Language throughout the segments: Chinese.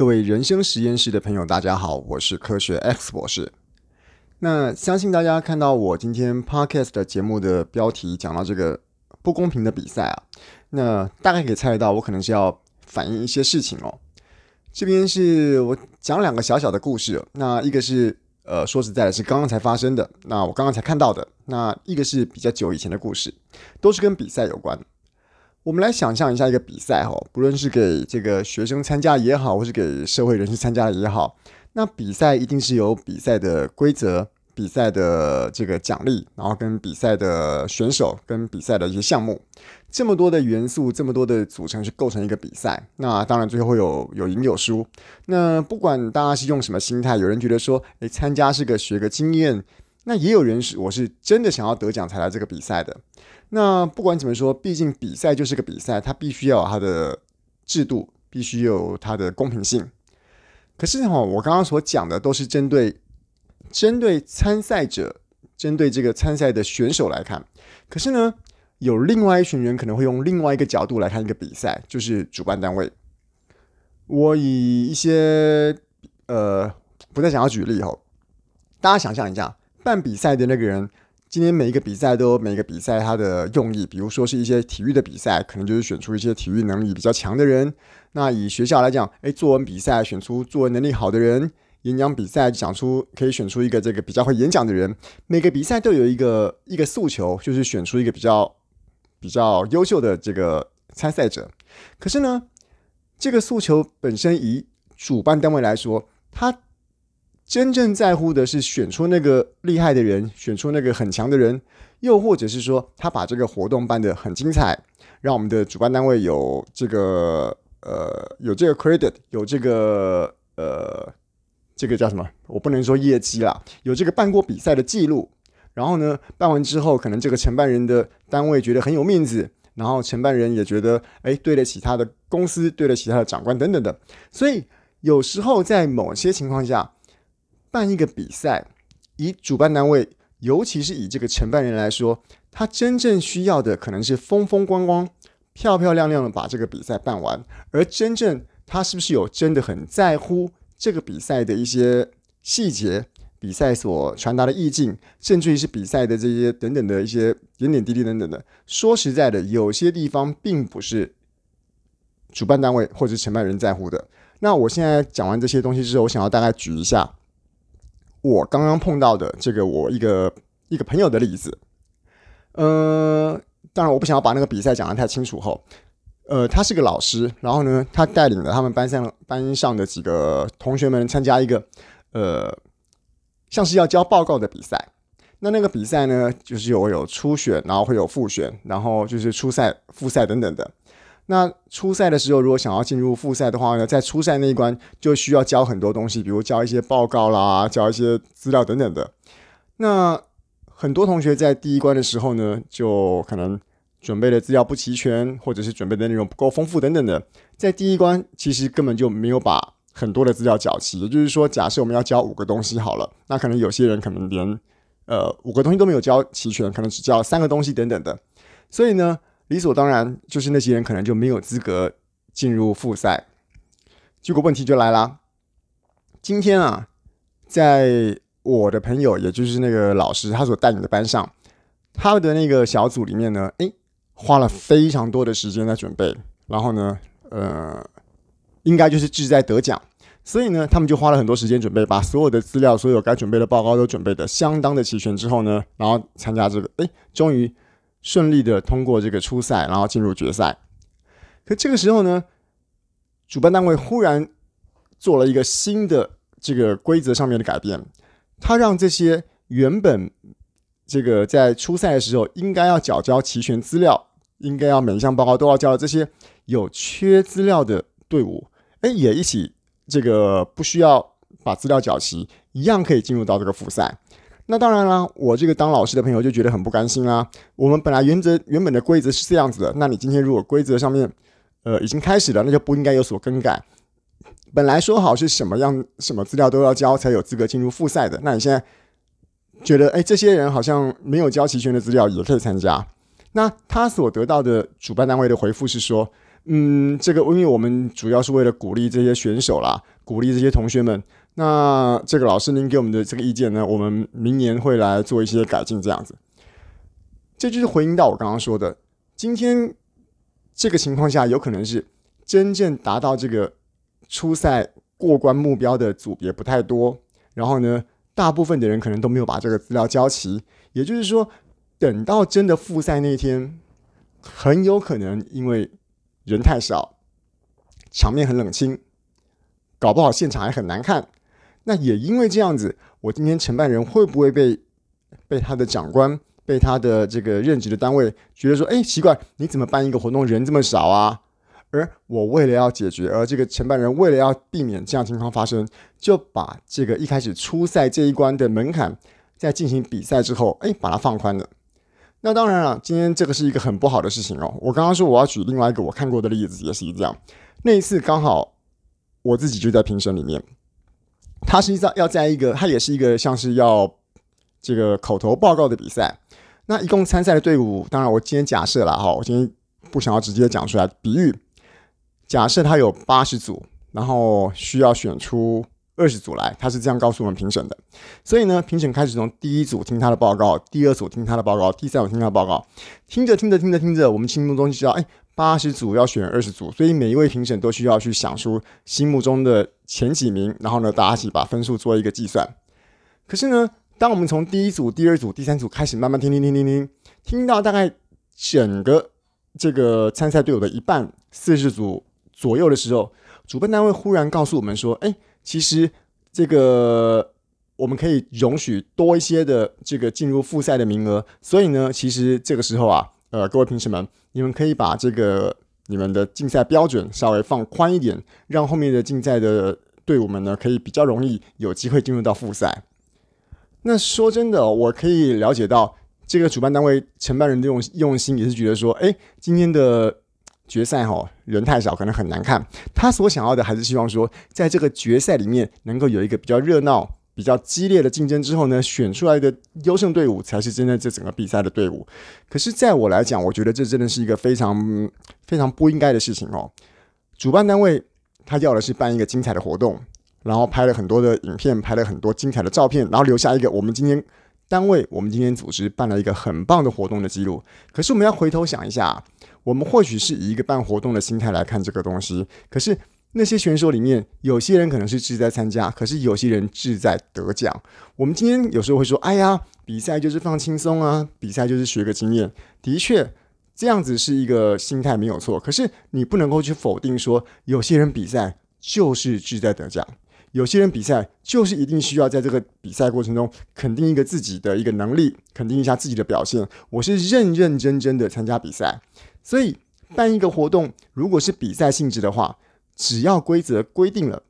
各位人生实验室的朋友，大家好，我是科学 X 博士。那相信大家看到我今天 Podcast 的节目的标题讲到这个不公平的比赛啊，那大概可以猜得到，我可能是要反映一些事情哦。这边是我讲两个小小的故事，那一个是呃说实在的，是刚刚才发生的，那我刚刚才看到的，那一个是比较久以前的故事，都是跟比赛有关。我们来想象一下一个比赛哈，不论是给这个学生参加也好，或是给社会人士参加也好，那比赛一定是有比赛的规则、比赛的这个奖励，然后跟比赛的选手、跟比赛的一些项目，这么多的元素，这么多的组成去构成一个比赛。那当然最后会有有赢有输。那不管大家是用什么心态，有人觉得说，诶，参加是个学个经验。那也有人是，我是真的想要得奖才来这个比赛的。那不管怎么说，毕竟比赛就是个比赛，它必须要有它的制度，必须有它的公平性。可是哈，我刚刚所讲的都是针对针对参赛者，针对这个参赛的选手来看。可是呢，有另外一群人可能会用另外一个角度来看一个比赛，就是主办单位。我以一些呃，不再想要举例哈，大家想象一下。办比赛的那个人，今天每一个比赛都有每一个比赛它的用意，比如说是一些体育的比赛，可能就是选出一些体育能力比较强的人。那以学校来讲，诶，作文比赛选出作文能力好的人；演讲比赛讲出可以选出一个这个比较会演讲的人。每个比赛都有一个一个诉求，就是选出一个比较比较优秀的这个参赛者。可是呢，这个诉求本身以主办单位来说，他。真正在乎的是选出那个厉害的人，选出那个很强的人，又或者是说他把这个活动办得很精彩，让我们的主办单位有这个呃有这个 credit，有这个呃这个叫什么？我不能说业绩啦，有这个办过比赛的记录。然后呢，办完之后，可能这个承办人的单位觉得很有面子，然后承办人也觉得哎对得起他的公司，对得起他的长官等等的。所以有时候在某些情况下。办一个比赛，以主办单位，尤其是以这个承办人来说，他真正需要的可能是风风光光、漂漂亮亮的把这个比赛办完。而真正他是不是有真的很在乎这个比赛的一些细节、比赛所传达的意境，甚至于是比赛的这些等等的一些点点滴滴等等的。说实在的，有些地方并不是主办单位或者承办人在乎的。那我现在讲完这些东西之后，我想要大概举一下。我刚刚碰到的这个我一个一个朋友的例子，呃，当然我不想要把那个比赛讲得太清楚后，呃，他是个老师，然后呢，他带领了他们班上班上的几个同学们参加一个呃，像是要交报告的比赛。那那个比赛呢，就是有有初选，然后会有复选，然后就是初赛、复赛等等的。那初赛的时候，如果想要进入复赛的话呢，在初赛那一关就需要交很多东西，比如交一些报告啦，交一些资料等等的。那很多同学在第一关的时候呢，就可能准备的资料不齐全，或者是准备的内容不够丰富等等的，在第一关其实根本就没有把很多的资料缴齐。也就是说，假设我们要交五个东西好了，那可能有些人可能连呃五个东西都没有交齐全，可能只交三个东西等等的。所以呢，理所当然，就是那些人可能就没有资格进入复赛。结果问题就来了，今天啊，在我的朋友，也就是那个老师，他所带领的班上，他的那个小组里面呢，诶，花了非常多的时间在准备，然后呢，呃，应该就是志在得奖，所以呢，他们就花了很多时间准备，把所有的资料、所有该准备的报告都准备的相当的齐全之后呢，然后参加这个，诶，终于。顺利的通过这个初赛，然后进入决赛。可这个时候呢，主办单位忽然做了一个新的这个规则上面的改变，他让这些原本这个在初赛的时候应该要缴交齐全资料，应该要每一项报告都要交的这些有缺资料的队伍，哎，也一起这个不需要把资料缴齐，一样可以进入到这个复赛。那当然了，我这个当老师的朋友就觉得很不甘心啦。我们本来原则原本的规则是这样子的，那你今天如果规则上面，呃，已经开始了，那就不应该有所更改。本来说好是什么样什么资料都要交才有资格进入复赛的，那你现在觉得，哎，这些人好像没有交齐全的资料也可以参加。那他所得到的主办单位的回复是说，嗯，这个因为我们主要是为了鼓励这些选手啦，鼓励这些同学们。那这个老师您给我们的这个意见呢，我们明年会来做一些改进，这样子。这就是回应到我刚刚说的，今天这个情况下，有可能是真正达到这个初赛过关目标的组别不太多，然后呢，大部分的人可能都没有把这个资料交齐，也就是说，等到真的复赛那天，很有可能因为人太少，场面很冷清，搞不好现场还很难看。那也因为这样子，我今天承办人会不会被被他的长官、被他的这个任职的单位觉得说，哎，奇怪，你怎么办一个活动人这么少啊？而我为了要解决，而这个承办人为了要避免这样情况发生，就把这个一开始初赛这一关的门槛，在进行比赛之后，哎，把它放宽了。那当然了，今天这个是一个很不好的事情哦。我刚刚说我要举另外一个我看过的例子，也是一样。那一次刚好我自己就在评审里面，他实际上要在一个，他也是一个像是要这个口头报告的比赛。那一共参赛的队伍，当然我今天假设了哈，我今天不想要直接讲出来，比喻，假设他有八十组，然后需要选出。二十组来，他是这样告诉我们评审的。所以呢，评审开始从第一组听他的报告，第二组听他的报告，第三组听他的报告。听着听着听着听着，我们心目中就知道，哎，八十组要选二十组，所以每一位评审都需要去想出心目中的前几名，然后呢，大家一起把分数做一个计算。可是呢，当我们从第一组、第二组、第三组开始慢慢听听听听听，听到大概整个这个参赛队伍的一半，四十组左右的时候，主办单位忽然告诉我们说，哎。其实这个我们可以容许多一些的这个进入复赛的名额，所以呢，其实这个时候啊，呃，各位评审们，你们可以把这个你们的竞赛标准稍微放宽一点，让后面的竞赛的队伍们呢，可以比较容易有机会进入到复赛。那说真的，我可以了解到这个主办单位承办人的用用心，也是觉得说，哎，今天的。决赛哈人太少，可能很难看。他所想要的还是希望说，在这个决赛里面能够有一个比较热闹、比较激烈的竞争之后呢，选出来的优胜队伍才是真的这整个比赛的队伍。可是，在我来讲，我觉得这真的是一个非常非常不应该的事情哦。主办单位他要的是办一个精彩的活动，然后拍了很多的影片，拍了很多精彩的照片，然后留下一个我们今天单位、我们今天组织办了一个很棒的活动的记录。可是，我们要回头想一下。我们或许是以一个办活动的心态来看这个东西，可是那些选手里面，有些人可能是志在参加，可是有些人志在得奖。我们今天有时候会说：“哎呀，比赛就是放轻松啊，比赛就是学个经验。”的确，这样子是一个心态没有错。可是你不能够去否定说，有些人比赛就是志在得奖，有些人比赛就是一定需要在这个比赛过程中肯定一个自己的一个能力，肯定一下自己的表现。我是认认真真的参加比赛。所以办一个活动，如果是比赛性质的话，只要规则规定了，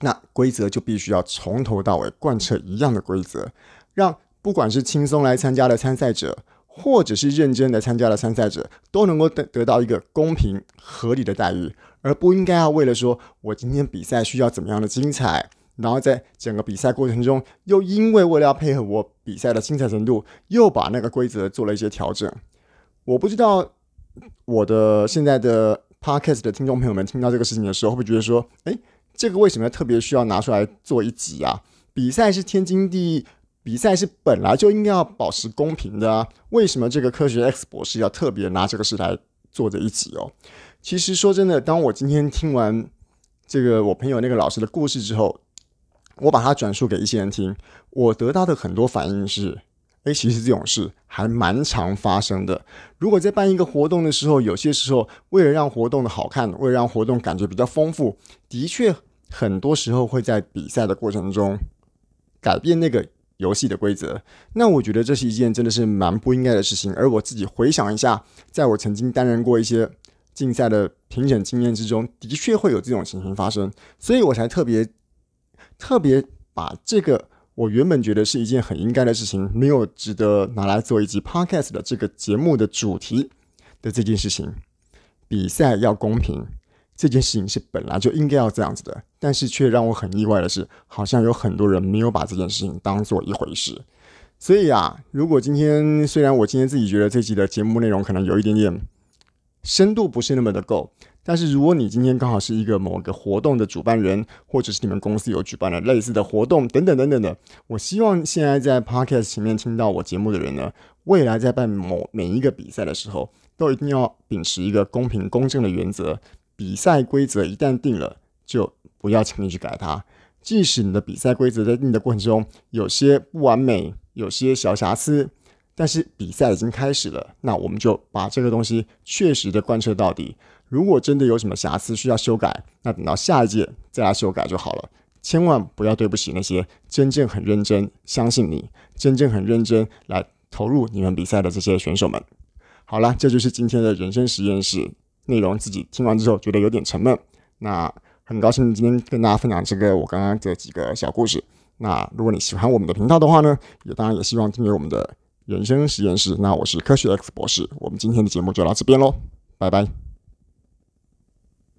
那规则就必须要从头到尾贯彻一样的规则，让不管是轻松来参加的参赛者，或者是认真的参加的参赛者，都能够得得到一个公平合理的待遇，而不应该要为了说我今天比赛需要怎么样的精彩，然后在整个比赛过程中，又因为为了要配合我比赛的精彩程度，又把那个规则做了一些调整。我不知道。我的现在的 podcast 的听众朋友们听到这个事情的时候，会不会觉得说，诶，这个为什么特别需要拿出来做一集啊？比赛是天经地义，比赛是本来就应该要保持公平的啊，为什么这个科学 X 博士要特别拿这个事来做这一集哦？其实说真的，当我今天听完这个我朋友那个老师的故事之后，我把它转述给一些人听，我得到的很多反应是。诶，其实这种事还蛮常发生的。如果在办一个活动的时候，有些时候为了让活动的好看，为了让活动感觉比较丰富，的确很多时候会在比赛的过程中改变那个游戏的规则。那我觉得这是一件真的是蛮不应该的事情。而我自己回想一下，在我曾经担任过一些竞赛的评审经验之中，的确会有这种情形发生，所以我才特别特别把这个。我原本觉得是一件很应该的事情，没有值得拿来做一集 podcast 的这个节目的主题的这件事情。比赛要公平，这件事情是本来就应该要这样子的，但是却让我很意外的是，好像有很多人没有把这件事情当做一回事。所以啊，如果今天虽然我今天自己觉得这集的节目内容可能有一点点深度不是那么的够。但是如果你今天刚好是一个某个活动的主办人，或者是你们公司有举办了类似的活动等等等等的，我希望现在在 Podcast 前面听到我节目的人呢，未来在办某每一个比赛的时候，都一定要秉持一个公平公正的原则。比赛规则一旦定了，就不要轻易去改它。即使你的比赛规则在定的过程中有些不完美，有些小瑕疵，但是比赛已经开始了，那我们就把这个东西确实的贯彻到底。如果真的有什么瑕疵需要修改，那等到下一届再来修改就好了。千万不要对不起那些真正很认真相信你、真正很认真来投入你们比赛的这些选手们。好了，这就是今天的人生实验室内容。自己听完之后觉得有点沉闷，那很高兴今天跟大家分享这个我刚刚这几个小故事。那如果你喜欢我们的频道的话呢，也当然也希望订阅我们的人生实验室。那我是科学 X 博士，我们今天的节目就到这边喽，拜拜。